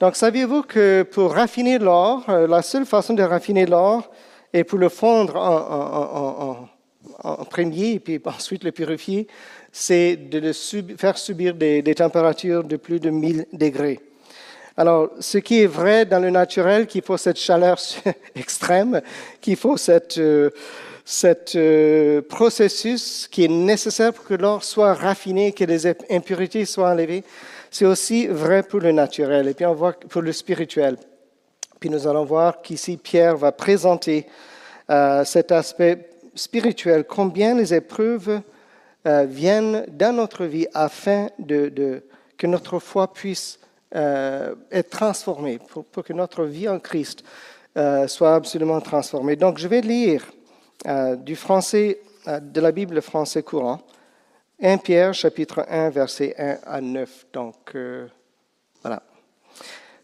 Donc, saviez-vous que pour raffiner l'or, euh, la seule façon de raffiner l'or est pour le fondre en, premier et puis ensuite le purifier, c'est de le faire subir des, températures de plus de 1000 degrés. Alors, ce qui est vrai dans le naturel, qu'il faut cette chaleur extrême, qu'il faut cette, euh, euh, processus qui est nécessaire pour que l'or soit raffiné, que les impurités soient enlevées, c'est aussi vrai pour le naturel et puis on voit pour le spirituel. Puis nous allons voir qu'ici Pierre va présenter euh, cet aspect spirituel, combien les épreuves euh, viennent dans notre vie afin que notre foi puisse euh, être transformée, pour, pour, que notre vie en Christ soit absolument transformée. Donc je vais lire du français, de la Bible français courant. 1 Pierre chapitre 1 verset 1 à 9. Donc euh, voilà.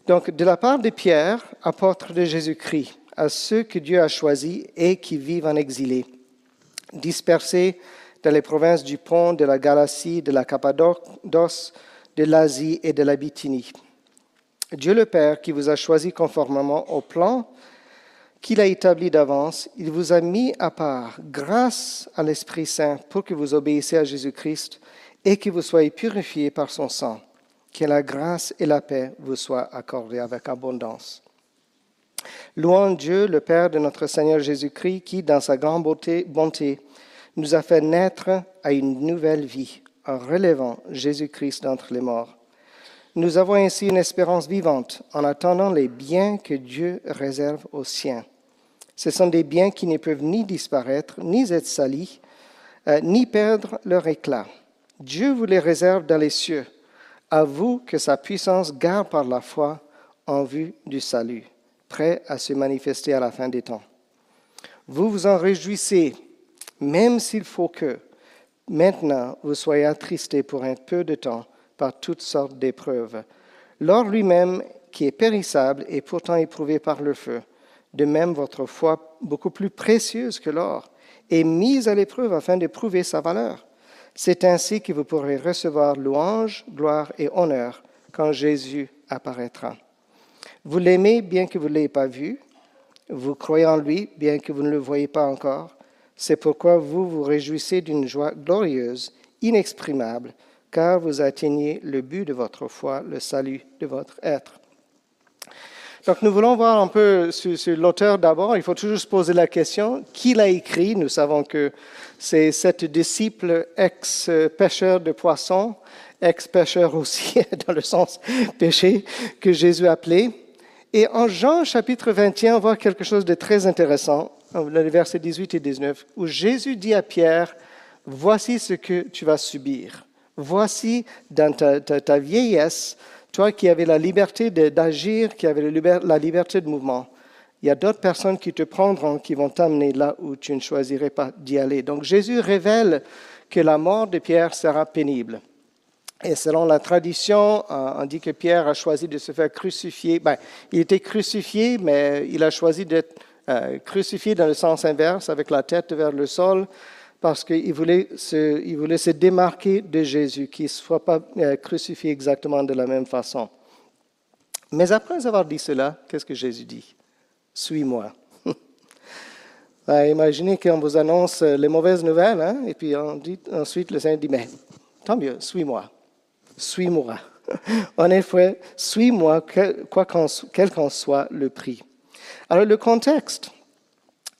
Donc de la part de Pierre, apôtre de Jésus-Christ, à ceux que Dieu a choisis et qui vivent en exilé, dispersés dans les provinces du Pont, de la Galatie, de la Cappadoce, de l'Asie et de la Bithynie. Dieu le Père qui vous a choisi conformément au plan qu'il a établi d'avance, il vous a mis à part grâce à l'Esprit Saint pour que vous obéissiez à Jésus-Christ et que vous soyez purifiés par son sang. Que la grâce et la paix vous soient accordées avec abondance. Louons Dieu, le Père de notre Seigneur Jésus-Christ, qui, dans sa grande bonté, nous a fait naître à une nouvelle vie en relevant Jésus-Christ d'entre les morts. Nous avons ainsi une espérance vivante en attendant les biens que Dieu réserve aux siens. Ce sont des biens qui ne peuvent ni disparaître, ni être salis, euh, ni perdre leur éclat. Dieu vous les réserve dans les cieux, à vous que sa puissance garde par la foi en vue du salut, prêt à se manifester à la fin des temps. Vous vous en réjouissez, même s'il faut que, maintenant, vous soyez attristés pour un peu de temps par toutes sortes d'épreuves. L'or lui-même, qui est périssable, est pourtant éprouvé par le feu. De même, votre foi, beaucoup plus précieuse que l'or, est mise à l'épreuve afin de prouver sa valeur. C'est ainsi que vous pourrez recevoir louange, gloire et honneur quand Jésus apparaîtra. Vous l'aimez bien que vous ne l'ayez pas vu. Vous croyez en lui bien que vous ne le voyez pas encore. C'est pourquoi vous vous réjouissez d'une joie glorieuse, inexprimable, car vous atteignez le but de votre foi, le salut de votre être. Donc nous voulons voir un peu sur, l'auteur d'abord. Il faut toujours se poser la question, qui l'a écrit? Nous savons que c'est cet disciple ex-pêcheur de poissons, ex-pêcheur aussi dans le sens péché, que Jésus a appelé. Et en Jean chapitre 21, on voit quelque chose de très intéressant, les versets 18 et 19, où Jésus dit à Pierre, voici ce que tu vas subir. Voici dans ta, vieillesse, toi qui avais la liberté d'agir, qui avais la liberté de mouvement, il y a d'autres personnes qui te prendront, qui vont t'amener là où tu ne choisirais pas d'y aller. Donc Jésus révèle que la mort de Pierre sera pénible. Et selon la tradition, euh, on dit que Pierre a choisi de se faire crucifier. Ben, il était crucifié, mais il a choisi d'être euh, crucifié dans le sens inverse, avec la tête vers le sol, parce qu'il voulait, se, voulait se démarquer de Jésus, qu'il ne soit pas euh, crucifié exactement de la même façon. Mais après avoir dit cela, qu'est-ce que Jésus dit? Suis-moi. imaginez qu'on vous annonce les mauvaises nouvelles, hein, et puis ensuite le Seigneur dit, mais tant mieux, suis-moi. Suis-moi. en effet, suis-moi, quel qu'en soit le prix. Alors le contexte,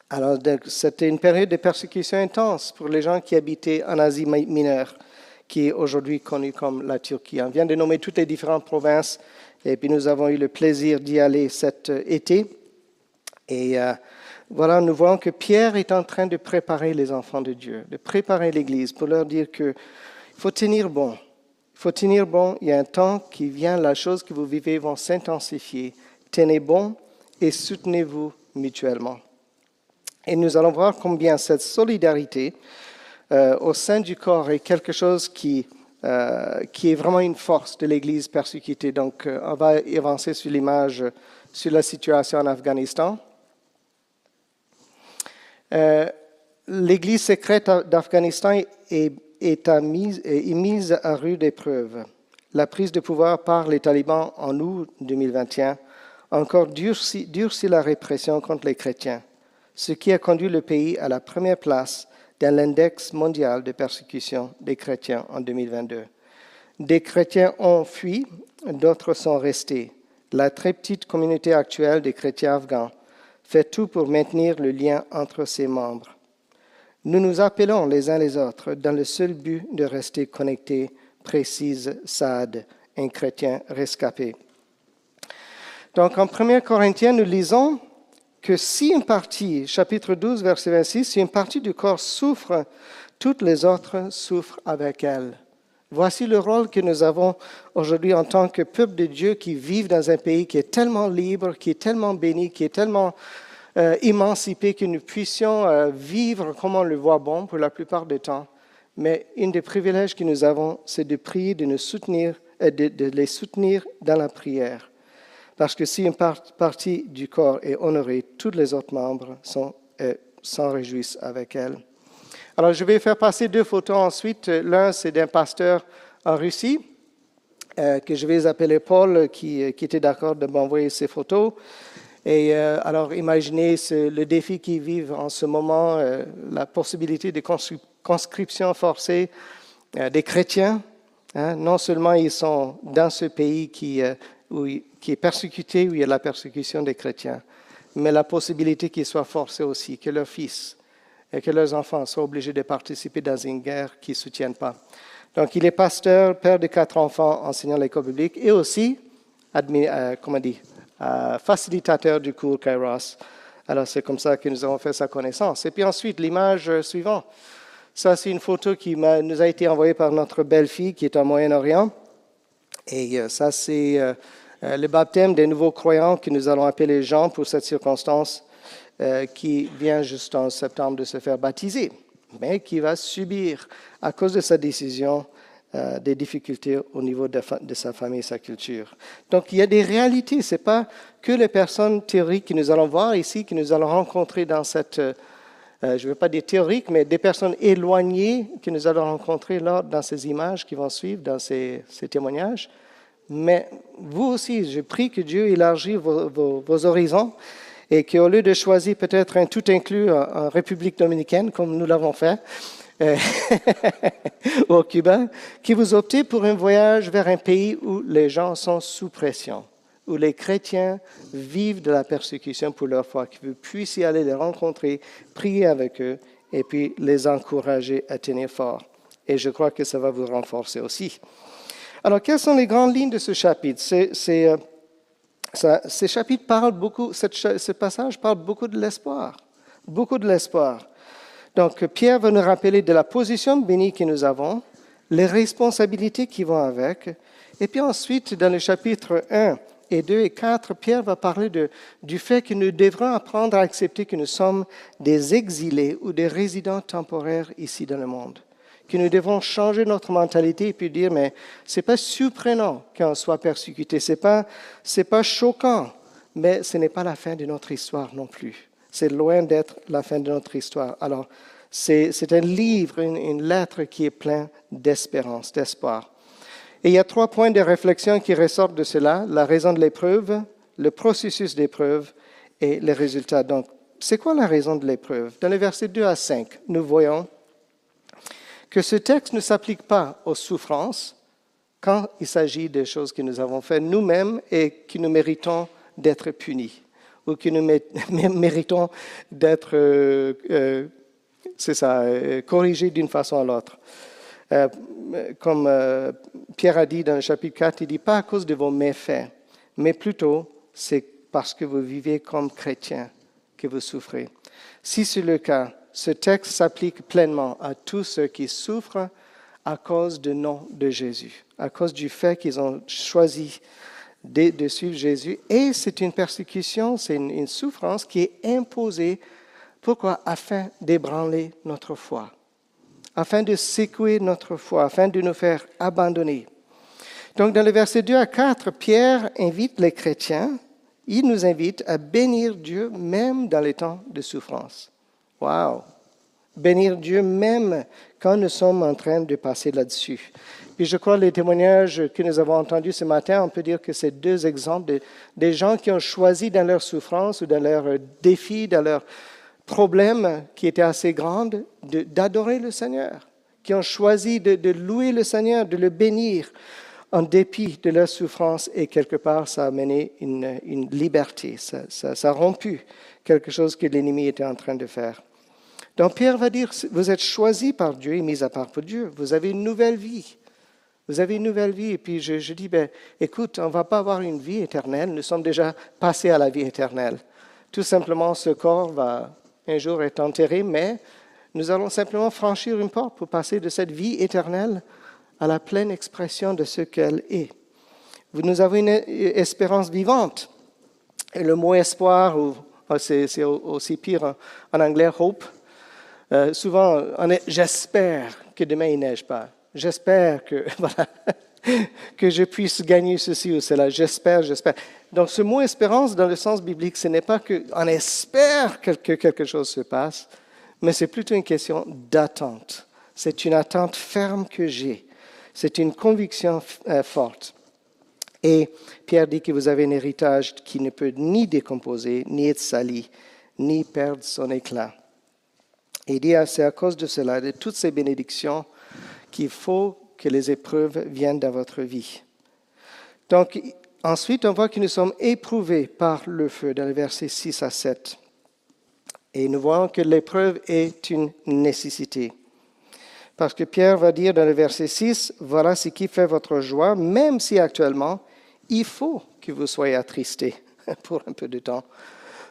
alors, c'était une période de persécution intense pour les gens qui habitaient en Asie mineure, qui est aujourd'hui connue comme la Turquie. On vient de nommer toutes les différentes provinces, et puis nous avons eu le plaisir d'y aller cet euh, été. Et euh, voilà, nous voyons que Pierre est en train de préparer les enfants de Dieu, de préparer l'Église pour leur dire qu'il faut tenir bon. Il faut tenir bon. Il y a un temps qui vient, la chose que vous vivez vont s'intensifier. Tenez bon et soutenez-vous mutuellement. Et nous allons voir combien cette solidarité euh, au sein du corps est quelque chose qui, euh, qui est vraiment une force de l'Église persécutée. Donc, euh, on va avancer sur l'image, sur la situation en Afghanistan. L'Église secrète d'Afghanistan est, mise, à rude épreuve. La prise de pouvoir par les talibans en août 2021 a encore durci, durci la répression contre les chrétiens ce qui a conduit le pays à la première place dans l'index mondial de persécution des chrétiens en 2022. Des chrétiens ont fui, d'autres sont restés. La très petite communauté actuelle des chrétiens afghans fait tout pour maintenir le lien entre ses membres. Nous nous appelons les uns les autres dans le seul but de rester connectés, précise Saad, un chrétien rescapé. Donc en 1 Corinthiens, nous lisons que si une partie, chapitre 12, verset 26, si une partie du corps souffre, toutes les autres souffrent avec elle. Voici le rôle que nous avons aujourd'hui en tant que peuple de Dieu qui vit dans un pays qui est tellement libre, qui est tellement béni, qui est tellement euh, émancipé que nous puissions euh, vivre comme on le voit bon pour la plupart du temps. Mais un des privilèges que nous avons, c'est de prier, de nous soutenir, euh, de les soutenir dans la prière. Parce que si une partie du corps est honorée, tous les autres membres euh, s'en réjouissent avec elle. Alors, je vais faire passer deux photos ensuite. L'un, c'est d'un pasteur en Russie, euh, que je vais appeler Paul, qui, euh, qui était d'accord de m'envoyer ces photos. Et alors, imaginez le défi qu'ils vivent en ce moment, la possibilité de conscription forcée des chrétiens. Hein. Non seulement ils sont dans ce pays qui où, qui est persécuté, où il y a la persécution des chrétiens, mais la possibilité qu'ils soient forcés aussi, que leurs fils et que leurs enfants soient obligés de participer dans une guerre qu'ils ne soutiennent pas. Donc, il est pasteur, père de quatre enfants, enseignant l'école publique et aussi, euh, comment dit, euh, facilitateur du cours Kairos. Alors, c'est comme ça que nous avons fait sa connaissance. Et puis ensuite, l'image suivante. Ça, c'est une photo qui nous a été envoyée par notre belle-fille qui est en Moyen-Orient. Et euh, ça, c'est euh, euh, le baptême des nouveaux croyants que nous allons appeler Jean pour cette circonstance, qui vient juste en septembre de se faire baptiser, mais qui va subir, à cause de sa décision, des difficultés au niveau de, sa famille et sa culture. Donc il y a des réalités, ce n'est pas que les personnes théoriques que nous allons voir ici, que nous allons rencontrer dans cette, je ne veux pas dire théorique, mais des personnes éloignées que nous allons rencontrer dans ces images qui vont suivre, dans ces, témoignages. Mais vous aussi, je prie que Dieu élargisse vos, vos, horizons et qu'au lieu de choisir peut-être un tout inclus en, République dominicaine, comme nous l'avons fait, euh, au Cuba, que vous optez pour un voyage vers un pays où les gens sont sous pression, où les chrétiens vivent de la persécution pour leur foi, que vous puissiez aller les rencontrer, prier avec eux et puis les encourager à tenir fort. Et je crois que ça va vous renforcer aussi. Alors, quelles sont les grandes lignes de ce chapitre? C'est, euh, parlent beaucoup, ce passage parle beaucoup de l'espoir, beaucoup de l'espoir. Donc, Pierre va nous rappeler de la position bénie que nous avons, les responsabilités qui vont avec. Et puis ensuite, dans le chapitre 1 et 2 et 4, Pierre va parler du fait que nous devrons apprendre à accepter que nous sommes des exilés ou des résidents temporaires ici dans le monde que nous devons changer notre mentalité et puis dire, mais c'est pas surprenant qu'on soit persécuté, c'est pas, c'est pas choquant, mais ce n'est pas la fin de notre histoire non plus. C'est loin d'être la fin de notre histoire. Alors, c'est, c'est un livre, une, une lettre qui est plein d'espérance, d'espoir. Et il y a trois points de réflexion qui ressortent de cela, la raison de l'épreuve, le processus d'épreuve et les résultats. Donc, c'est quoi la raison de l'épreuve? Dans les versets 2 à 5, nous voyons que ce texte ne s'applique pas aux souffrances quand il s'agit des choses que nous avons faites nous-mêmes et qui nous méritons d'être punis ou qui nous méritons d'être, euh, euh, c'est ça, euh, corrigés d'une façon à l'autre. Comme Pierre a dit dans le chapitre 4, il dit pas à cause de vos méfaits, mais plutôt c'est parce que vous vivez comme chrétiens que vous souffrez. Si c'est le cas, ce texte s'applique pleinement à tous ceux qui souffrent à cause du nom de Jésus, à cause du fait qu'ils ont choisi de, suivre Jésus. Et c'est une persécution, c'est une, souffrance qui est imposée. Pourquoi? Afin d'ébranler notre foi, afin de secouer notre foi, afin de nous faire abandonner. Donc dans le verset 2 à 4, Pierre invite les chrétiens, il nous invite à bénir Dieu même dans les temps de souffrance. Wow! Bénir Dieu même quand nous sommes en train de passer là-dessus. Puis je crois les témoignages que nous avons entendus ce matin, on peut dire que c'est deux exemples de, des gens qui ont choisi dans leur souffrance ou dans leur défi, dans leur problème qui était assez grand, d'adorer le Seigneur, qui ont choisi de, louer le Seigneur, de le bénir en dépit de leur souffrance et quelque part ça a amené une, une liberté, ça, ça, a rompu quelque chose que l'ennemi était en train de faire. Donc Pierre va dire, vous êtes choisi par Dieu et mis à part pour Dieu, vous avez une nouvelle vie. Vous avez une nouvelle vie. Et puis je, dis, ben, écoute, on ne va pas avoir une vie éternelle. Nous sommes déjà passés à la vie éternelle. Tout simplement, ce corps va un jour être enterré, mais nous allons simplement franchir une porte pour passer de cette vie éternelle à la pleine expression de ce qu'elle est. Nous avons une espérance vivante. Et le mot espoir, c'est aussi pire en anglais, hope. Euh, souvent, j'espère que demain il neige pas. J'espère que, que je puisse gagner ceci ou cela. J'espère, j'espère. Donc, ce mot espérance, dans le sens biblique, ce n'est pas qu'on espère que quelque chose se passe, mais c'est plutôt une question d'attente. C'est une attente ferme que j'ai. C'est une conviction euh, forte. Et Pierre dit que vous avez un héritage qui ne peut ni décomposer, ni être sali, ni perdre son éclat. Et il dit, c'est à cause de cela, de toutes ces bénédictions, qu'il faut que les épreuves viennent dans votre vie. Donc, ensuite, on voit que nous sommes éprouvés par le feu dans les versets 6 à 7. Et nous voyons que l'épreuve est une nécessité. Parce que Pierre va dire dans le verset 6, voilà ce qui fait votre joie, même si actuellement, il faut que vous soyez attristés pour un peu de temps.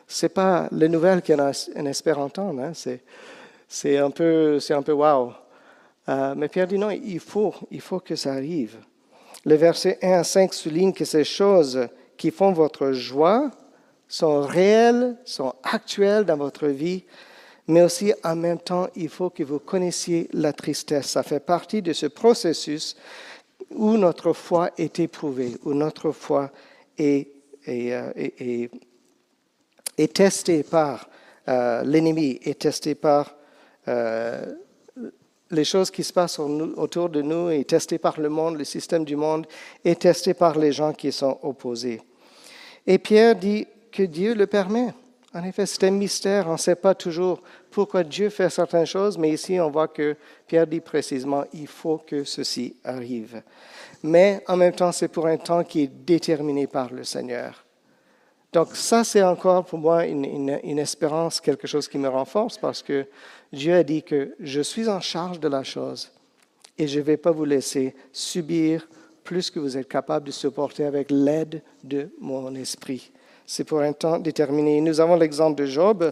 Ce n'est pas les nouvelles qu'on espère entendre, hein. c'est un peu, c'est un peu wow. Euh, mais Pierre dit non, il faut, il faut que ça arrive. Le verset 1 à 5 souligne que ces choses qui font votre joie sont réelles, sont actuelles dans votre vie, mais aussi en même temps, il faut que vous connaissiez la tristesse. Ça fait partie de ce processus où notre foi est éprouvée, où notre foi est, euh, est, est testée par euh, l'ennemi, est testée par les choses qui se passent autour de nous est testées par le monde, le système du monde, est testé par les gens qui sont opposés. Et Pierre dit que Dieu le permet. En effet, c'est un mystère. On ne sait pas toujours pourquoi Dieu fait certaines choses, mais ici, on voit que Pierre dit précisément, il faut que ceci arrive. Mais en même temps, c'est pour un temps qui est déterminé par le Seigneur. Donc ça, c'est encore pour moi une, espérance, quelque chose qui me renforce parce que Dieu a dit que je suis en charge de la chose et je ne vais pas vous laisser subir plus que vous êtes capable de supporter avec l'aide de mon esprit. C'est pour un temps déterminé. Nous avons l'exemple de Job,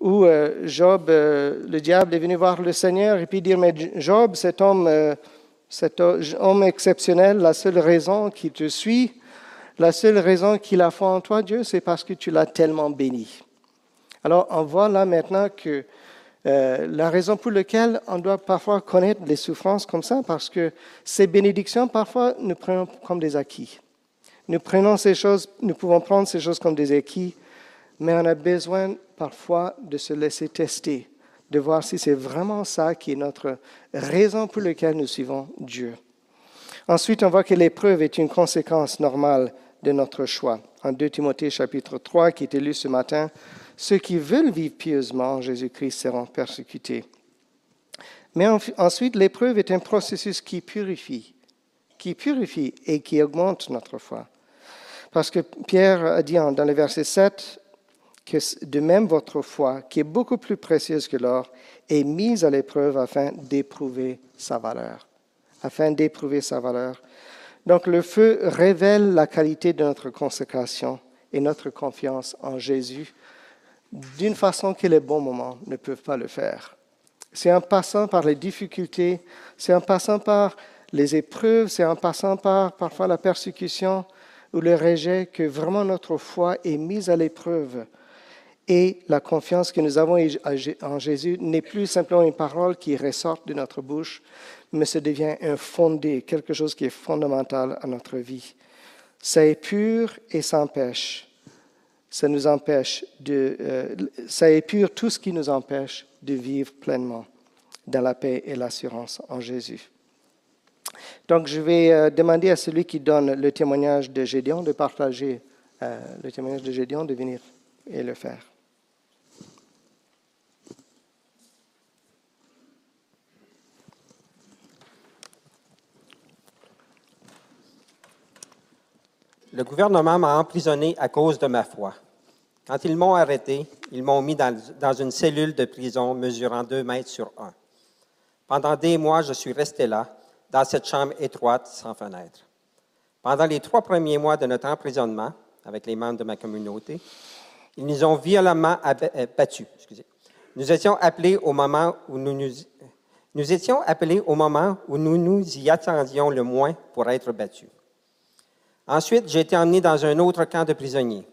où euh, Job, euh, le diable est venu voir le Seigneur et puis dire, mais Job, cet homme, euh, cet homme exceptionnel, la seule raison qu'il te suit, la seule raison qu'il a foi en toi, Dieu, c'est parce que tu l'as tellement béni. Alors, on voit là maintenant que euh, la raison pour laquelle on doit parfois connaître les souffrances comme ça, parce que ces bénédictions, parfois, nous prenons comme des acquis. Nous prenons ces choses, nous pouvons prendre ces choses comme des acquis, mais on a besoin parfois de se laisser tester, de voir si c'est vraiment ça qui est notre raison pour laquelle nous suivons Dieu. Ensuite, on voit que l'épreuve est une conséquence normale de notre choix. En 2 Timothée chapitre 3, qui est lu ce matin, ceux qui veulent vivre pieusement en Jésus-Christ seront persécutés. Mais ensuite, l'épreuve est un processus qui purifie, qui purifie et qui augmente notre foi. Parce que Pierre a dit dans le verset 7 que de même votre foi, qui est beaucoup plus précieuse que l'or, est mise à l'épreuve afin d'éprouver sa valeur. Afin d'éprouver sa valeur. Donc le feu révèle la qualité de notre consécration et notre confiance en Jésus d'une façon que les bons moments ne peuvent pas le faire. C'est en passant par les difficultés, c'est en passant par les épreuves, c'est en passant par parfois la persécution, ou le rejet que vraiment notre foi est mise à l'épreuve et la confiance que nous avons en Jésus n'est plus simplement une parole qui ressort de notre bouche, mais ça devient un fondé, quelque chose qui est fondamental à notre vie. Ça est pur et sans pêche. Ça nous empêche de, euh, ça épure tout ce qui nous empêche de vivre pleinement dans la paix et l'assurance en Jésus. Donc, je vais euh, demander à celui qui donne le témoignage de Gédéon de partager euh, le témoignage de Gédéon, de venir et le faire. Le gouvernement m'a emprisonné à cause de ma foi. Quand ils m'ont arrêté, ils m'ont mis dans, une cellule de prison mesurant deux mètres sur un. Pendant des mois, je suis resté là, dans cette chambre étroite sans fenêtre. Pendant les trois premiers mois de notre emprisonnement, avec les membres de ma communauté, ils nous ont violemment euh, battus. Nous étions appelés au moment où nous, nous étions appelés au moment où nous nous y attendions le moins pour être battus. Ensuite, j'ai été emmené dans un autre camp de prisonniers,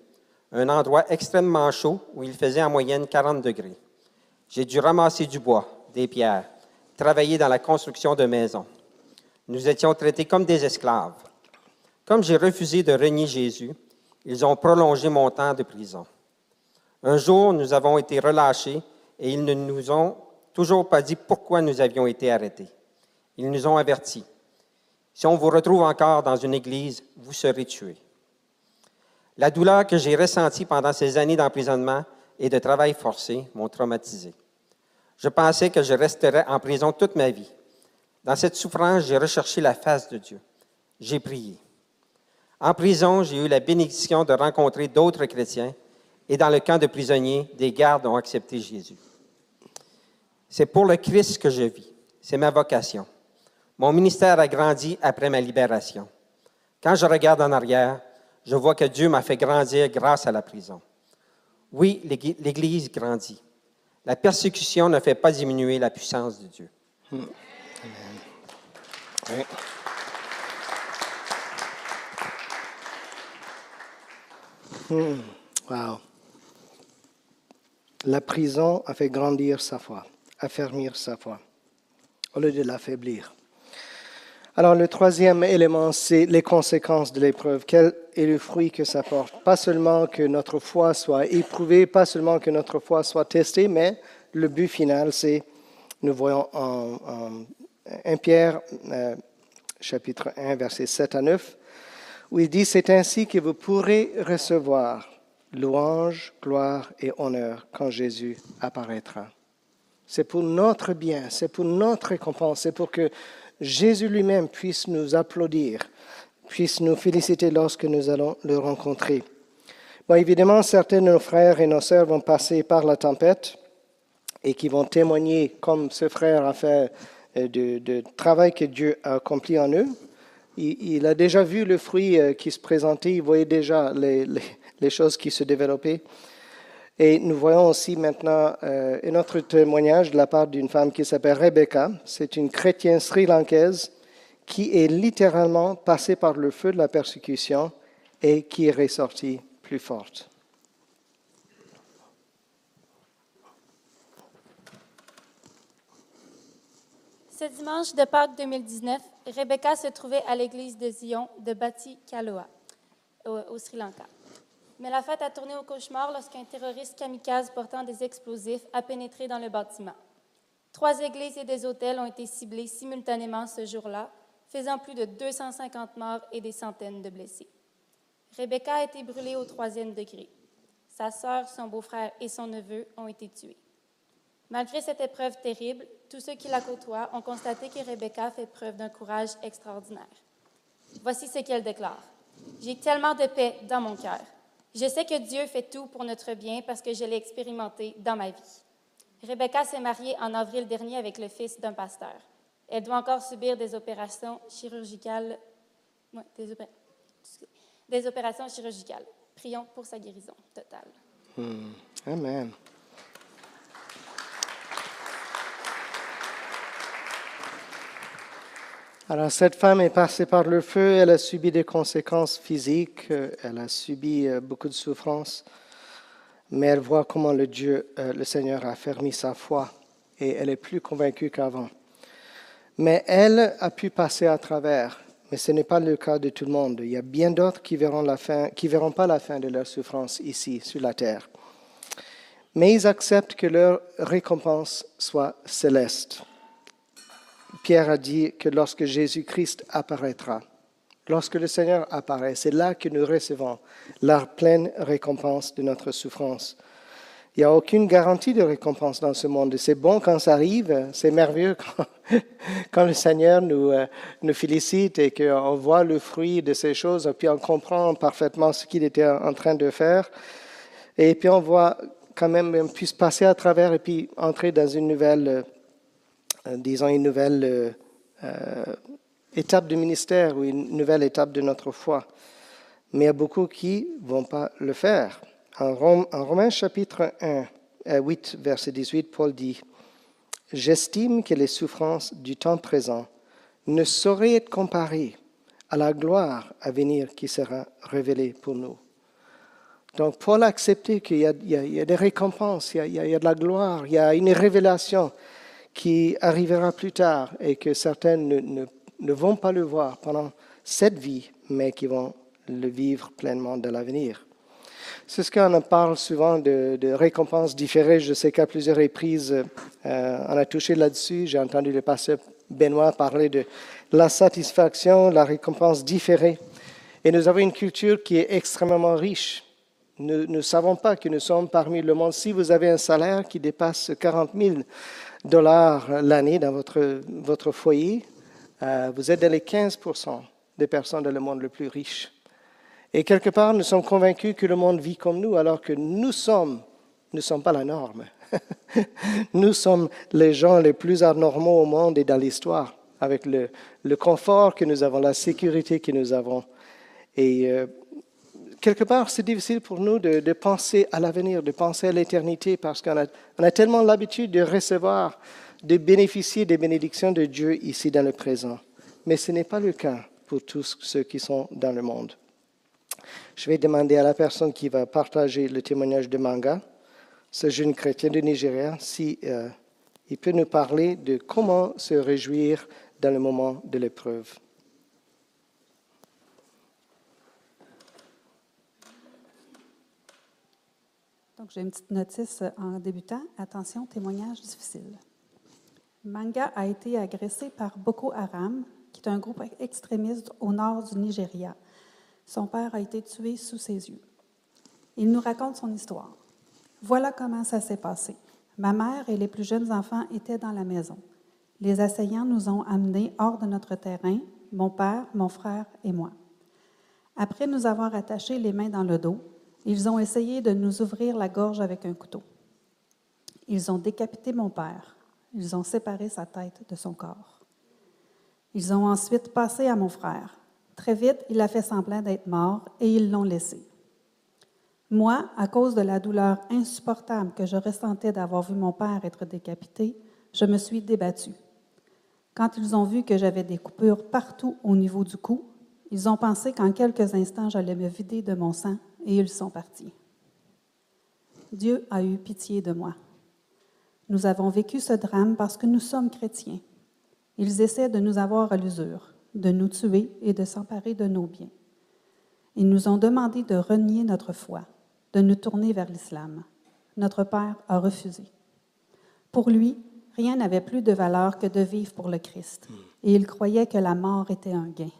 un endroit extrêmement chaud où il faisait en moyenne 40 degrés. J'ai dû ramasser du bois, des pierres, travailler dans la construction de maisons. Nous étions traités comme des esclaves. Comme j'ai refusé de renier Jésus, ils ont prolongé mon temps de prison. Un jour, nous avons été relâchés et ils ne nous ont toujours pas dit pourquoi nous avions été arrêtés. Ils nous ont avertis. Si on vous retrouve encore dans une église, vous serez tués. La douleur que j'ai ressentie pendant ces années d'emprisonnement et de travail forcé m'ont traumatisé. Je pensais que je resterais en prison toute ma vie. Dans cette souffrance, j'ai recherché la face de Dieu. J'ai prié. En prison, j'ai eu la bénédiction de rencontrer d'autres chrétiens et dans le camp de prisonniers, des gardes ont accepté Jésus. C'est pour le Christ que je vis. C'est ma vocation. Mon ministère a grandi après ma libération. Quand je regarde en arrière, je vois que Dieu m'a fait grandir grâce à la prison. Oui, l'Église grandit. La persécution ne fait pas diminuer la puissance de Dieu. Hmm. Hmm. Wow. La prison a fait grandir sa foi, affermir sa foi, au lieu de l'affaiblir. Alors le troisième élément, c'est les conséquences de l'épreuve. Quel est le fruit que ça porte? Pas seulement que notre foi soit éprouvée, pas seulement que notre foi soit testée, mais le but final, c'est, nous voyons en, 1 Pierre euh, chapitre 1, versets 7 à 9, où il dit, c'est ainsi que vous pourrez recevoir louange, gloire et honneur quand Jésus apparaîtra. C'est pour notre bien, c'est pour notre récompense, c'est pour que Jésus lui-même puisse nous applaudir, puisse nous féliciter lorsque nous allons le rencontrer. Bon, évidemment, certains de nos frères et nos sœurs vont passer par la tempête et qui vont témoigner, comme ce frère a fait, euh, du travail que Dieu a accompli en eux. Il, a déjà vu le fruit euh, qui se présentait, il voyait déjà les, les choses qui se développaient. Et nous voyons aussi maintenant euh, un autre témoignage de la part d'une femme qui s'appelle Rebecca. C'est une chrétienne sri-lankaise qui est littéralement passée par le feu de la persécution et qui est ressortie plus forte. Ce dimanche de Pâques 2019, Rebecca se trouvait à l'église de Zion de Bati Kaloa, au Sri Lanka. Mais la fête a tourné au cauchemar lorsqu'un terroriste kamikaze portant des explosifs a pénétré dans le bâtiment. Trois églises et des hôtels ont été ciblés simultanément ce jour-là, faisant plus de 250 morts et des centaines de blessés. Rebecca a été brûlée au troisième degré. Sa sœur, son beau-frère et son neveu ont été tués. Malgré cette épreuve terrible, tous ceux qui la côtoient ont constaté que Rebecca fait preuve d'un courage extraordinaire. Voici ce qu'elle déclare. J'ai tellement de paix dans mon cœur. Je sais que Dieu fait tout pour notre bien parce que je l'ai expérimenté dans ma vie. Rebecca s'est mariée en avril dernier avec le fils d'un pasteur. Elle doit encore subir des opérations chirurgicales. des, opérations chirurgicales. Prions pour sa guérison totale. Hmm. Amen. Alors cette femme est passée par le feu, elle a subi des conséquences physiques, euh, elle a subi euh, beaucoup de souffrances, mais elle voit comment le Dieu, euh, le Seigneur a fermé sa foi et elle est plus convaincue qu'avant. Mais elle a pu passer à travers, mais ce n'est pas le cas de tout le monde. Il y a bien d'autres qui verront verront pas la fin de leur souffrance ici sur la terre. Mais ils acceptent que leur récompense soit céleste. Pierre a dit que lorsque Jésus-Christ apparaîtra, lorsque le Seigneur apparaît, c'est là que nous recevons la pleine récompense de notre souffrance. Il n'y a aucune garantie de récompense dans ce monde. C'est bon quand ça arrive, c'est merveilleux quand, le Seigneur nous, euh, nous félicite et qu'on voit le fruit de ces choses, et puis on comprend parfaitement ce qu'il était en train de faire. Et puis on voit quand même, on puisse passer à travers et puis entrer dans une nouvelle euh, disons, une nouvelle euh, euh, étape du ministère ou une nouvelle étape de notre foi. Mais il y a beaucoup qui ne vont pas le faire. En, Romains chapitre 1, 8, verset 18, Paul dit, J'estime que les souffrances du temps présent ne sauraient être comparées à la gloire à venir qui sera révélée pour nous. Donc Paul a accepté qu'il y, a des récompenses, il y a de la gloire, il y a une révélation qui arrivera plus tard et que certaines ne, vont pas le voir pendant cette vie, mais qui vont le vivre pleinement de l'avenir. C'est ce qu'on parle souvent de, de, récompenses différées. Je sais qu'à plusieurs reprises, euh, on a touché là-dessus. J'ai entendu le pasteur Benoît parler de la satisfaction, la récompense différée. Et nous avons une culture qui est extrêmement riche. Nous ne savons pas que nous sommes parmi le monde. Si vous avez un salaire qui dépasse 40 000 dollars l'année dans votre, votre foyer, euh, vous êtes dans les 15 des personnes dans le monde le plus riche. Et quelque part, nous sommes convaincus que le monde vit comme nous, alors que nous sommes, ne sommes pas la norme. nous sommes les gens les plus anormaux au monde et dans l'histoire, avec le, le, confort que nous avons, la sécurité que nous avons. Et euh, quelque part, c'est difficile pour nous de, penser à l'avenir, de penser à l'éternité, parce qu'on a, tellement l'habitude de recevoir, de bénéficier des bénédictions de Dieu ici dans le présent. Mais ce n'est pas le cas pour tous ceux qui sont dans le monde. Je vais demander à la personne qui va partager le témoignage de Manga, ce jeune chrétien de Nigeria, si euh, peut nous parler de comment se réjouir dans le moment de l'épreuve. J'ai une petite notice en débutant. Attention, témoignage difficile. Manga a été agressé par Boko Haram, qui est un groupe extrémiste au nord du Nigeria. Son père a été tué sous ses yeux. Il nous raconte son histoire. Voilà comment ça s'est passé. Ma mère et les plus jeunes enfants étaient dans la maison. Les assaillants nous ont amenés hors de notre terrain, mon père, mon frère et moi. Après nous avoir attachés les mains dans le dos, ils ont essayé de nous ouvrir la gorge avec un couteau. Ils ont décapité mon père. Ils ont séparé sa tête de son corps. Ils ont ensuite passé à mon frère. Très vite, il a fait semblant d'être mort et ils l'ont laissé. Moi, à cause de la douleur insupportable que je ressentais d'avoir vu mon père être décapité, je me suis débattue. Quand ils ont vu que j'avais des coupures partout au niveau du cou, ils ont pensé qu'en quelques instants, j'allais me vider de mon sang et ils sont partis. Dieu a eu pitié de moi. Nous avons vécu ce drame parce que nous sommes chrétiens. Ils essaient de nous avoir à l'usure, de nous tuer et de s'emparer de nos biens. Ils nous ont demandé de renier notre foi, de nous tourner vers l'islam. Notre Père a refusé. Pour lui, rien n'avait plus de valeur que de vivre pour le Christ, et il croyait que la mort était un gain.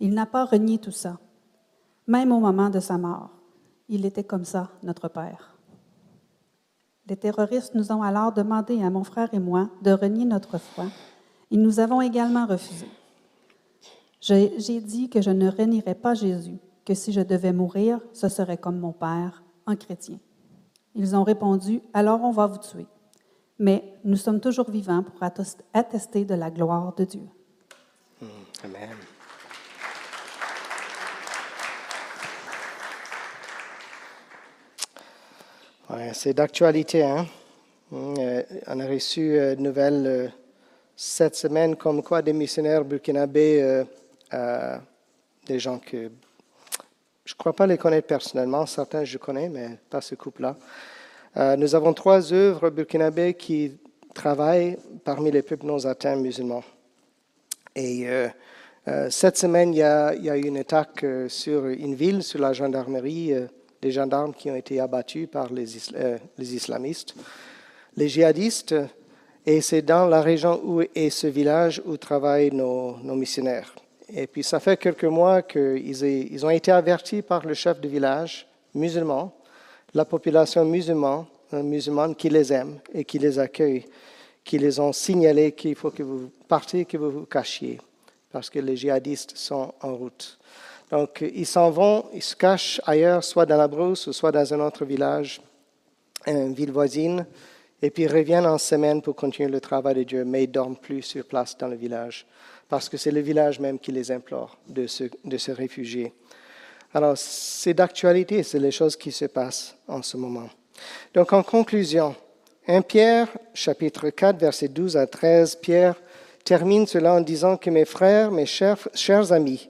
Il n'a pas renié tout ça même au moment de sa mort. Il était comme ça, notre Père. Les terroristes nous ont alors demandé à mon frère et moi de renier notre foi et nous avons également refusé. J'ai dit que je ne renierais pas Jésus, que si je devais mourir, ce serait comme mon Père, un chrétien. Ils ont répondu, alors on va vous tuer. Mais nous sommes toujours vivants pour attester de la gloire de Dieu. Amen. C'est d'actualité. Hein? Mm, euh, on a reçu une euh, nouvelle euh, cette semaine comme quoi des missionnaires burkinabés, des gens que je ne crois pas les connaître personnellement, certains je connais, mais pas ce couple-là. Nous avons trois œuvres burkinabés qui travaillent parmi les peuples non atteints musulmans. Et cette semaine, il y, a, eu une attaque sur une ville, sur la gendarmerie, des gendarmes qui ont été abattus par les, les islamistes. Les djihadistes et c'est dans la région où est ce village où travaillent nos, missionnaires. Et puis ça fait quelques mois qu'ils ils ont été avertis par le chef de village musulman, la population musulmane, euh, musulmane qui les aime et qui les accueille, qui les ont signalé qu'il faut que vous partiez, que vous vous cachiez, parce que les djihadistes sont en route. Donc ils s'en vont, ils se cachent ailleurs, soit dans la brousse, soit dans un autre village, une ville voisine et puis ils reviennent en semaine pour continuer le travail de Dieu, mais ils ne dorment plus sur place dans le village, parce que c'est le village même qui les implore de se, de se réfugier. Alors, c'est d'actualité, c'est les choses qui se passent en ce moment. Donc, en conclusion, 1 Pierre, chapitre 4, versets 12 à 13, Pierre termine cela en disant que mes frères, mes chers, chers amis,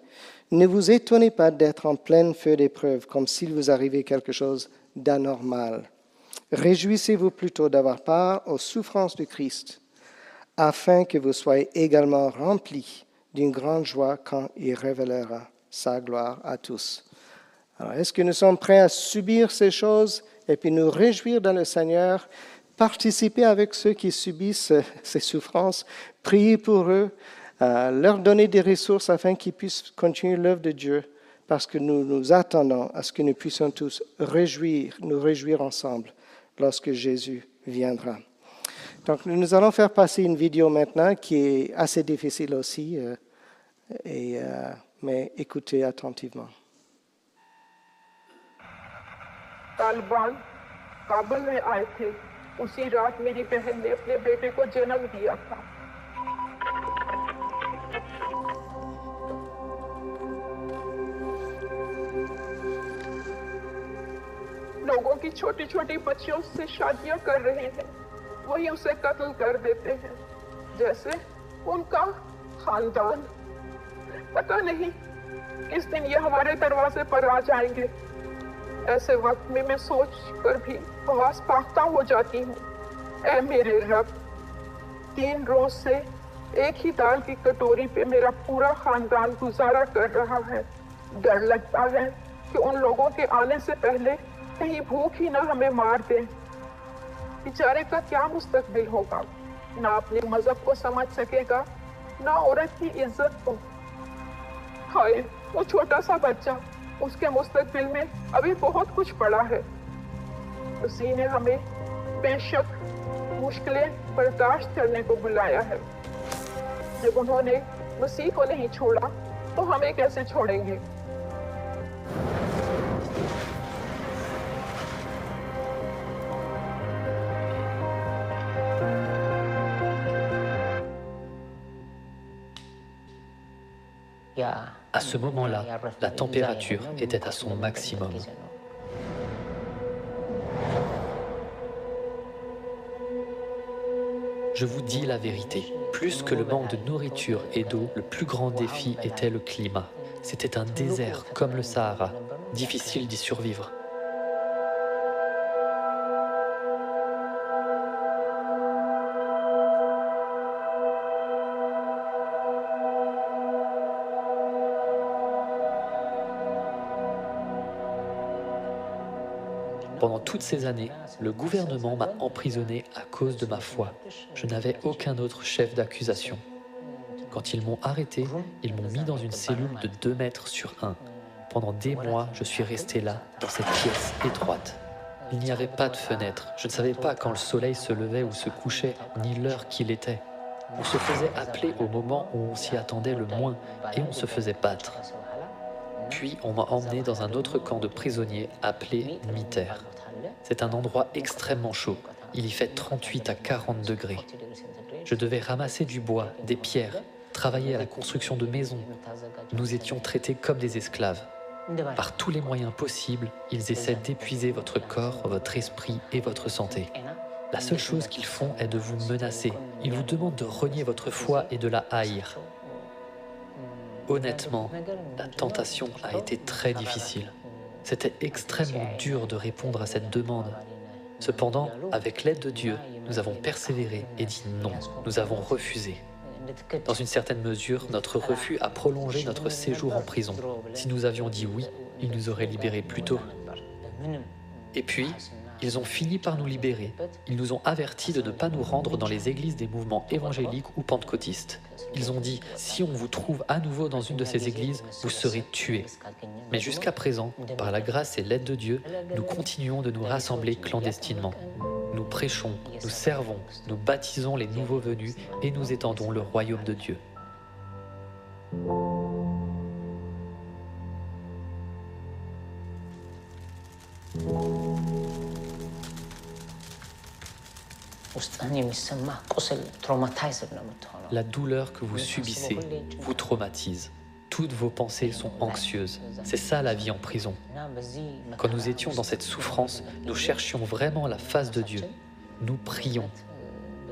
ne vous étonnez pas d'être en plein feu d'épreuve, comme s'il vous arrivait quelque chose d'anormal. Réjouissez-vous plutôt d'avoir part aux souffrances du Christ, afin que vous soyez également remplis d'une grande joie quand il révélera sa gloire à tous. Alors, est-ce que nous sommes prêts à subir ces choses et puis nous réjouir dans le Seigneur, participer avec ceux qui subissent ces souffrances, prier pour eux, euh, leur donner des ressources afin qu'ils puissent continuer l'œuvre de Dieu, parce que nous nous attendons à ce que nous puissions tous réjouir, nous réjouir ensemble lorsque Jésus viendra. Donc nous allons faire passer une vidéo maintenant qui est assez difficile aussi, euh, et, euh, mais écoutez attentivement. Taliban काबुल में आए थे उसी रात मेरी बहन ने अपने बेटे को जन्म दिया था लोगों की छोटी छोटी बच्चियों से शादियाँ कर रहे हैं। वही उसे कत्ल कर देते हैं। जैसे उनका खानदान। पता नहीं, किस दिन ये हमारे दरवाजे पर आ जाएँगे। ऐसे वक्त में मैं सोच कर भी आवाज़ पाखता हो जाती हूँ। ऐ मेरे रब, तीन रोज से एक ही दाल की कटोरी पे मेरा पूरा खानदान गुजारा कर रहा है। डर लगता है कि उन लोगों के आने से पहले कहीं भूख ही ना हमें मार दे। बेचारे का क्या मुस्तकबिल होगा? ना अपने मज़हब को समझ सकेगा, ना औरत की इज़्ज़त को। हाय, वो छोटा सा बच्चा, उसके मुस्तकबिल में अभी बहुत कुछ पड़ा है। उसी ने हमें बेशक मुश्किलें बर्दाश्त करने को बुलाया है। जब उन्होंने मसीह को नहीं छोड़ा तो हमें कैसे छोड़ेंगे? À ce moment-là, la température était à son maximum. Je vous dis la vérité, plus que le manque de nourriture et d'eau, le plus grand défi était le climat. C'était un désert comme le Sahara, difficile d'y survivre. Pendant toutes ces années, le gouvernement m'a emprisonné à cause de ma foi. Je n'avais aucun autre chef d'accusation. Quand ils m'ont arrêté, ils m'ont mis dans une cellule de 2 mètres sur 1. Pendant des mois, je suis resté là, dans cette pièce étroite. Il n'y avait pas de fenêtre. Je ne savais pas quand le soleil se levait ou se couchait, ni l'heure qu'il était. On se faisait appeler au moment où on s'y attendait le moins et on se faisait battre. Puis on m'a emmené dans un autre camp de prisonniers appelé Miter. C'est un endroit extrêmement chaud. Il y fait 38 à 40 degrés. Je devais ramasser du bois, des pierres, travailler à la construction de maisons. Nous étions traités comme des esclaves. Par tous les moyens possibles, ils essaient d'épuiser votre corps, votre esprit et votre santé. La seule chose qu'ils font est de vous menacer. Ils vous demandent de renier votre foi et de la haïr. Honnêtement, la tentation a été très difficile. C'était extrêmement dur de répondre à cette demande. Cependant, avec l'aide de Dieu, nous avons persévéré et dit non. Nous avons refusé. Dans une certaine mesure, notre refus a prolongé notre séjour en prison. Si nous avions dit oui, il nous aurait libérés plus tôt. Et puis, ils ont fini par nous libérer. Ils nous ont avertis de ne pas nous rendre dans les églises des mouvements évangéliques ou pentecôtistes. Ils ont dit, si on vous trouve à nouveau dans une de ces églises, vous serez tués. Mais jusqu'à présent, par la grâce et l'aide de Dieu, nous continuons de nous rassembler clandestinement. Nous prêchons, nous servons, nous baptisons les nouveaux venus et nous étendons le royaume de Dieu. La douleur que vous subissez vous traumatise. Toutes vos pensées sont anxieuses. C'est ça la vie en prison. Quand nous étions dans cette souffrance, nous cherchions vraiment la face de Dieu. Nous prions.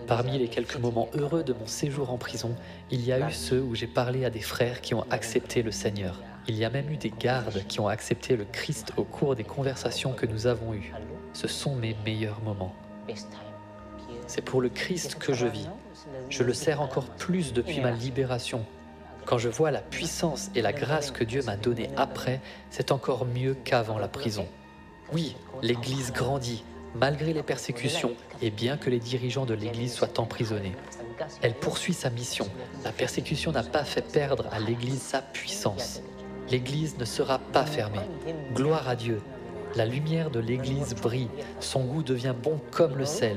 Parmi les quelques moments heureux de mon séjour en prison, il y a eu ceux où j'ai parlé à des frères qui ont accepté le Seigneur. Il y a même eu des gardes qui ont accepté le Christ au cours des conversations que nous avons eues. Ce sont mes meilleurs moments. C'est pour le Christ que je vis. Je le sers encore plus depuis ma libération. Quand je vois la puissance et la grâce que Dieu m'a donnée après, c'est encore mieux qu'avant la prison. Oui, l'Église grandit, malgré les persécutions et bien que les dirigeants de l'Église soient emprisonnés. Elle poursuit sa mission. La persécution n'a pas fait perdre à l'Église sa puissance. L'Église ne sera pas fermée. Gloire à Dieu. La lumière de l'Église brille. Son goût devient bon comme le sel.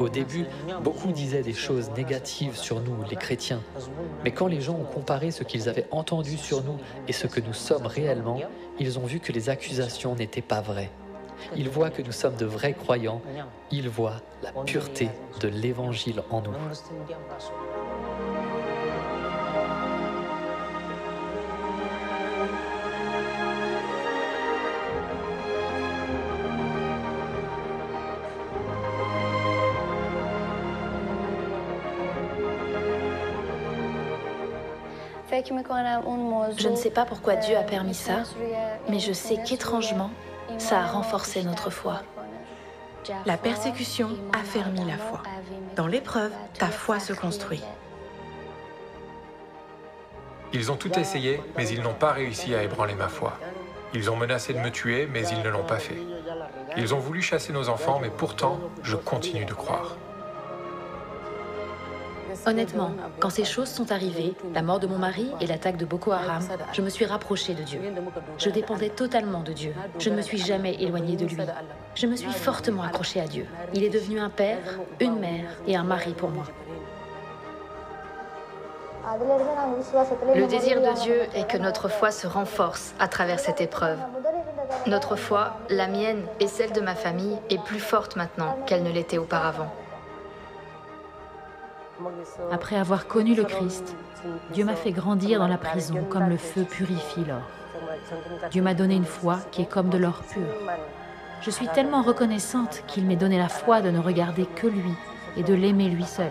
Au début, beaucoup disaient des choses négatives sur nous, les chrétiens. Mais quand les gens ont comparé ce qu'ils avaient entendu sur nous et ce que nous sommes réellement, ils ont vu que les accusations n'étaient pas vraies. Ils voient que nous sommes de vrais croyants. Ils voient la pureté de l'Évangile en nous. Je ne sais pas pourquoi Dieu a permis ça, mais je sais qu'étrangement, ça a renforcé notre foi. La persécution affermit la foi. Dans l'épreuve, ta foi se construit. Ils ont tout essayé, mais ils n'ont pas réussi à ébranler ma foi. Ils ont menacé de me tuer, mais ils ne l'ont pas fait. Ils ont voulu chasser nos enfants, mais pourtant, je continue de croire. Honnêtement, quand ces choses sont arrivées, la mort de mon mari et l'attaque de Boko Haram, je me suis rapprochée de Dieu. Je dépendais totalement de Dieu. Je ne me suis jamais éloignée de lui. Je me suis fortement accrochée à Dieu. Il est devenu un père, une mère et un mari pour moi. Le désir de Dieu est que notre foi se renforce à travers cette épreuve. Notre foi, la mienne et celle de ma famille, est plus forte maintenant qu'elle ne l'était auparavant. Après avoir connu le Christ, Dieu m'a fait grandir dans la prison comme le feu purifie l'or. Dieu m'a donné une foi qui est comme de l'or pur. Je suis tellement reconnaissante qu'il m'ait donné la foi de ne regarder que lui et de l'aimer lui seul.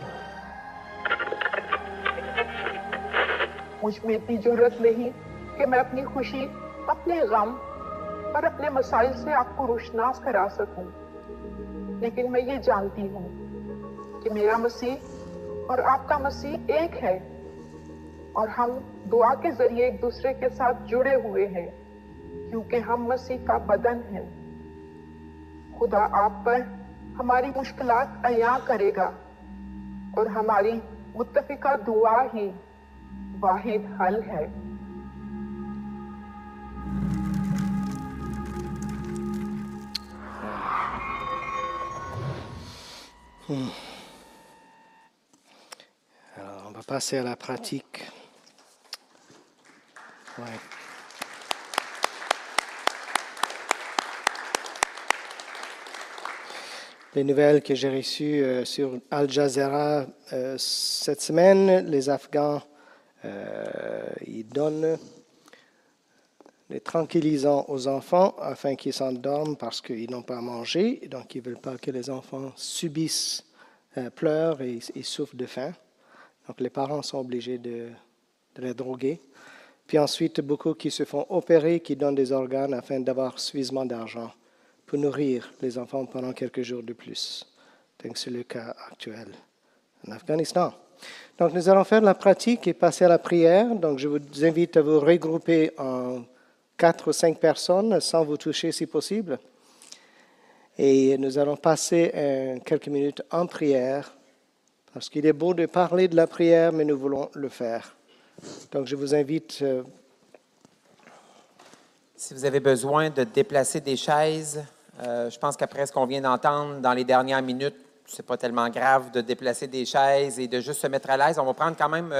और आपका मसीह एक है। और हम दुआ के ज़रिए एक दूसरे के साथ जुड़े हुए हैं, क्योंकि हम मसीह का बदन हैं। खुदा आप पर हमारी मुश्किल अया करेगा और हमारी मुतफिका दुआ ही वाहिद हल है। Hmm. Passer à la pratique. Les nouvelles que j'ai reçues euh, sur Al Jazeera euh, cette semaine, les Afghans, euh, ils donnent les tranquillisants aux enfants afin qu'ils s'endorment parce qu'ils n'ont pas mangé, donc ils ne veulent pas que les enfants subissent, pleurent et, souffrent de faim. Donc les parents sont obligés de, les droguer. Puis ensuite, beaucoup qui se font opérer, qui donnent des organes afin d'avoir suffisamment d'argent pour nourrir les enfants pendant quelques jours de plus. Donc c'est le cas actuel en Afghanistan. Donc nous allons faire la pratique et passer à la prière. Donc je vous invite à vous regrouper en quatre ou cinq personnes sans vous toucher si possible. Et nous allons passer euh, quelques minutes en prière, parce qu'il est beau de parler de la prière, mais nous voulons le faire. Donc je vous invite. Euh, si vous avez besoin de déplacer des chaises, euh, je pense qu'après ce qu'on vient d'entendre dans les dernières minutes, c'est pas tellement grave de déplacer des chaises et de juste se mettre à l'aise. On va prendre quand même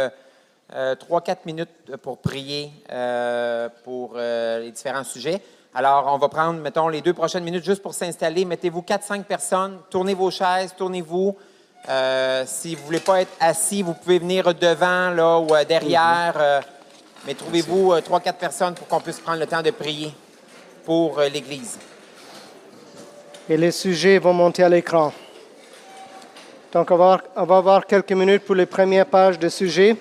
euh, trois, quatre minutes pour prier euh, pour euh, les différents sujets. Alors, on va prendre, mettons, les deux prochaines minutes juste pour s'installer. Mettez-vous quatre, cinq personnes, tournez vos chaises, tournez-vous. Si vous ne voulez pas être assis, vous pouvez venir devant là, ou derrière. mais trouvez-vous trois, quatre personnes pour qu'on puisse prendre le temps de prier pour l'Église. Et les sujets vont monter à l'écran. Donc, on va, on va avoir quelques minutes pour les premières pages de sujets.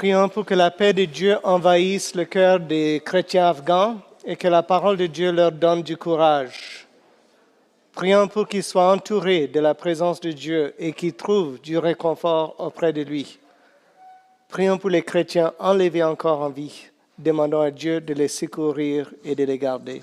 Prions pour que la paix de Dieu envahisse le cœur des chrétiens afghans et que la parole de Dieu leur donne du courage. Prions pour qu'ils soient entourés de la présence de Dieu et qu'ils trouvent du réconfort auprès de lui. Prions pour les chrétiens enlevés encore en vie, demandant à Dieu de les secourir et de les garder.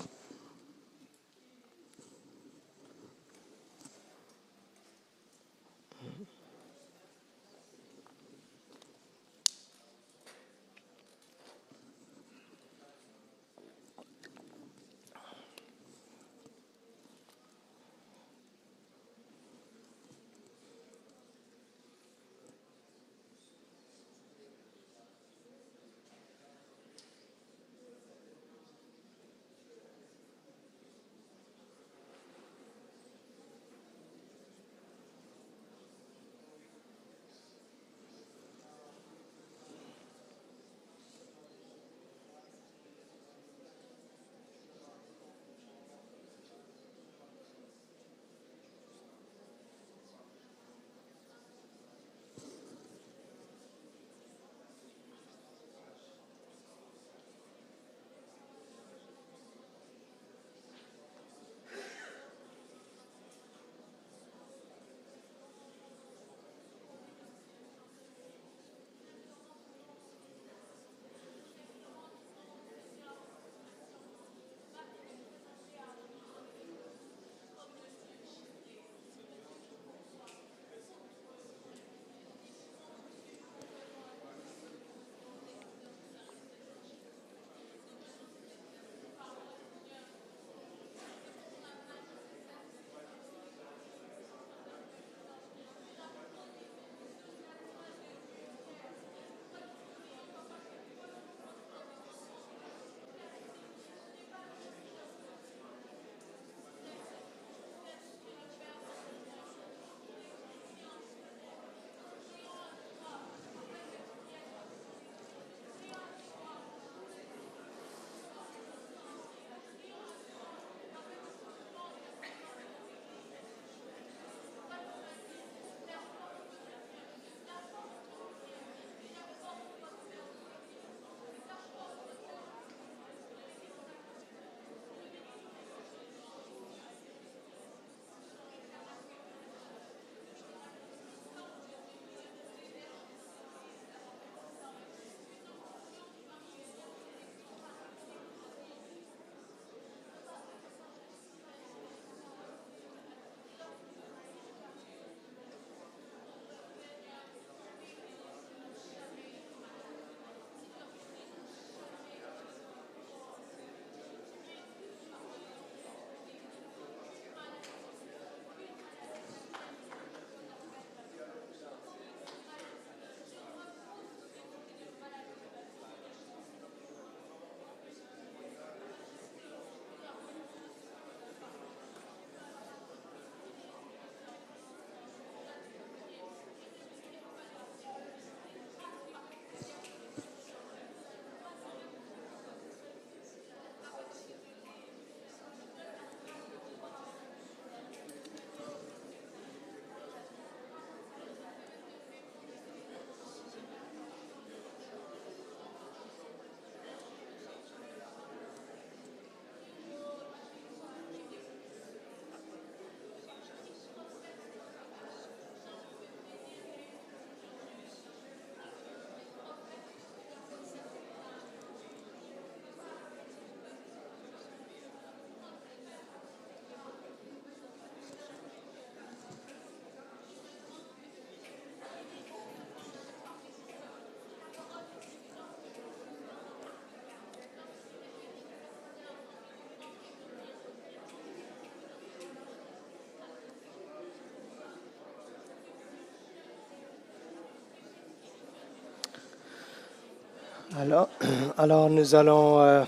Alors, alors nous allons, euh,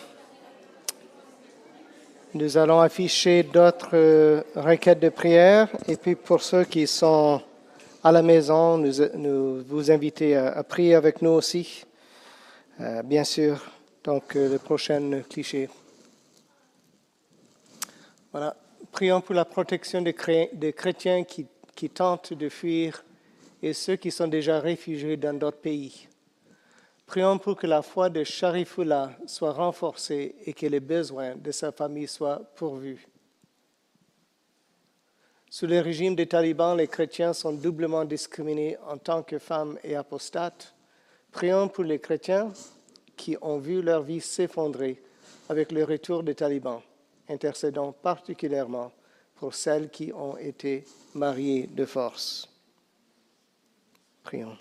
nous allons afficher d'autres euh, requêtes de prière. Et puis pour ceux qui sont à la maison, nous, vous invitons à, prier avec nous aussi, euh, bien sûr. Donc le prochain cliché. Voilà. Prions pour la protection des, chrétiens qui tentent de fuir et ceux qui sont déjà réfugiés dans d'autres pays. Prions pour que la foi de Sharifullah soit renforcée et que les besoins de sa famille soient pourvus. Sous le régime des talibans, les chrétiens sont doublement discriminés en tant que femmes et apostates. Prions pour les chrétiens qui ont vu leur vie s'effondrer avec le retour des talibans, intercédant particulièrement pour celles qui ont été mariées de force. Prions.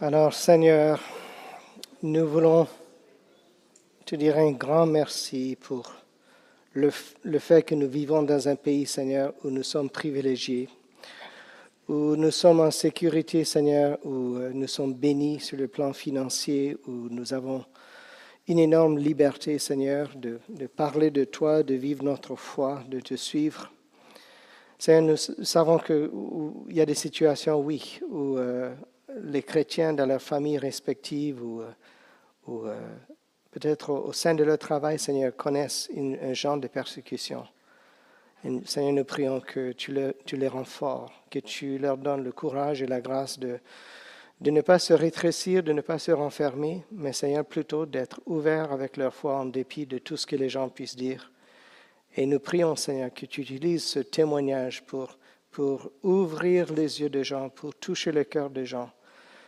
Alors Seigneur, nous voulons te dire un grand merci pour le, fait que nous vivons dans un pays, Seigneur, où nous sommes privilégiés, où nous sommes en sécurité, Seigneur, où euh, nous sommes bénis sur le plan financier, où nous avons une énorme liberté, Seigneur, de, de parler de toi, de vivre notre foi, de te suivre. Seigneur, nous savons qu'il y a des situations, oui, où euh, les chrétiens dans leurs familles respectives ou, euh, euh, peut-être au, sein de leur travail, Seigneur, connaissent un genre de persécution. Seigneur, nous prions que tu les rends forts, que tu leur donnes le courage et la grâce de, de ne pas se rétrécir, de ne pas se renfermer, mais Seigneur, plutôt d'être ouverts avec leur foi en dépit de tout ce que les gens puissent dire. Et nous prions, Seigneur, que tu utilises ce témoignage pour, pour ouvrir les yeux des gens, pour toucher le cœur des gens,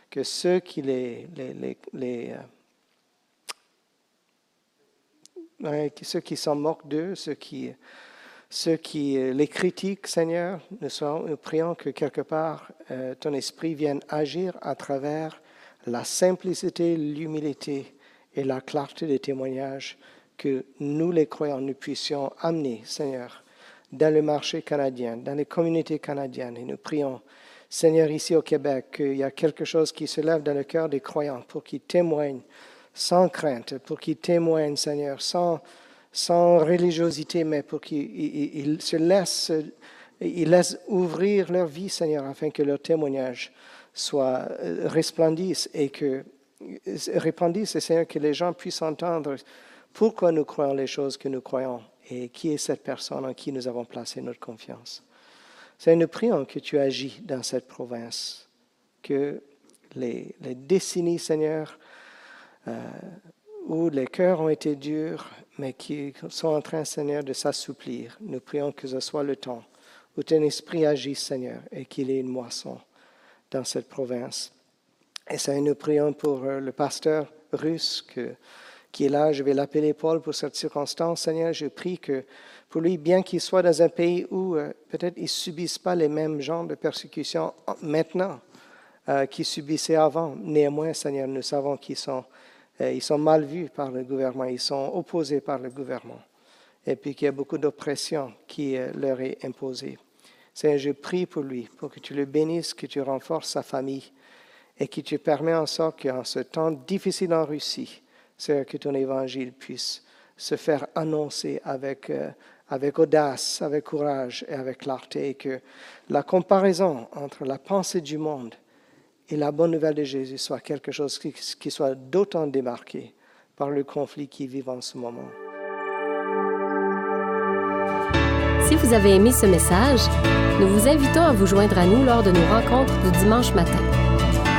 que ceux qui les, les, les, ceux qui s'en moquent d'eux, ceux qui, ceux qui les critiquent, Seigneur, nous, nous prions que quelque part ton esprit vienne agir à travers la simplicité, l'humilité et la clarté des témoignages que nous, les croyants, nous puissions amener, Seigneur, dans le marché canadien, dans les communautés canadiennes. Et nous prions, Seigneur, ici au Québec, qu'il y a quelque chose qui se lève dans le cœur des croyants pour qu'ils témoignent sans crainte, pour qu'ils témoignent, Seigneur, sans, sans religiosité, mais pour qu'ils se laissent, ils laissent ouvrir leur vie, Seigneur, afin que leur témoignage soit euh, resplendisse et que répandisse, Seigneur, que les gens puissent entendre pourquoi nous croyons les choses que nous croyons et qui est cette personne en qui nous avons placé notre confiance. Seigneur, nous prions que tu agis dans cette province, que les, décennies, Seigneur, euh, où les cœurs ont été durs, mais qui sont en train, Seigneur, de s'assouplir. Nous prions que ce soit le temps où ton esprit agisse, Seigneur, et qu'il ait une moisson dans cette province. Et Seigneur, nous prions pour euh, le pasteur russe que, qui est là. Je vais l'appeler Paul pour cette circonstance. Seigneur, je prie que pour lui, bien qu'il soit dans un pays où euh, peut-être ils ne subissent pas les mêmes genres de persécutions maintenant euh, qu'ils subissaient avant, néanmoins, Seigneur, nous savons qu'ils ils sont mal vus par le gouvernement, ils sont opposés par le gouvernement, et puis qu'il y a beaucoup d'oppression qui leur est imposée. Seigneur, je prie pour lui, pour que tu le bénisses, que tu renforces sa famille et que tu permets en sorte qu'en ce temps difficile en Russie, Seigneur, que ton évangile puisse se faire annoncer avec, euh, avec audace, avec courage et avec clarté, et que la comparaison entre la pensée du monde et la bonne nouvelle de Jésus soit quelque chose qui, soit d'autant démarqué par le conflit qui vit en ce moment. Si vous avez aimé ce message, nous vous invitons à vous joindre à nous lors de nos rencontres du dimanche matin.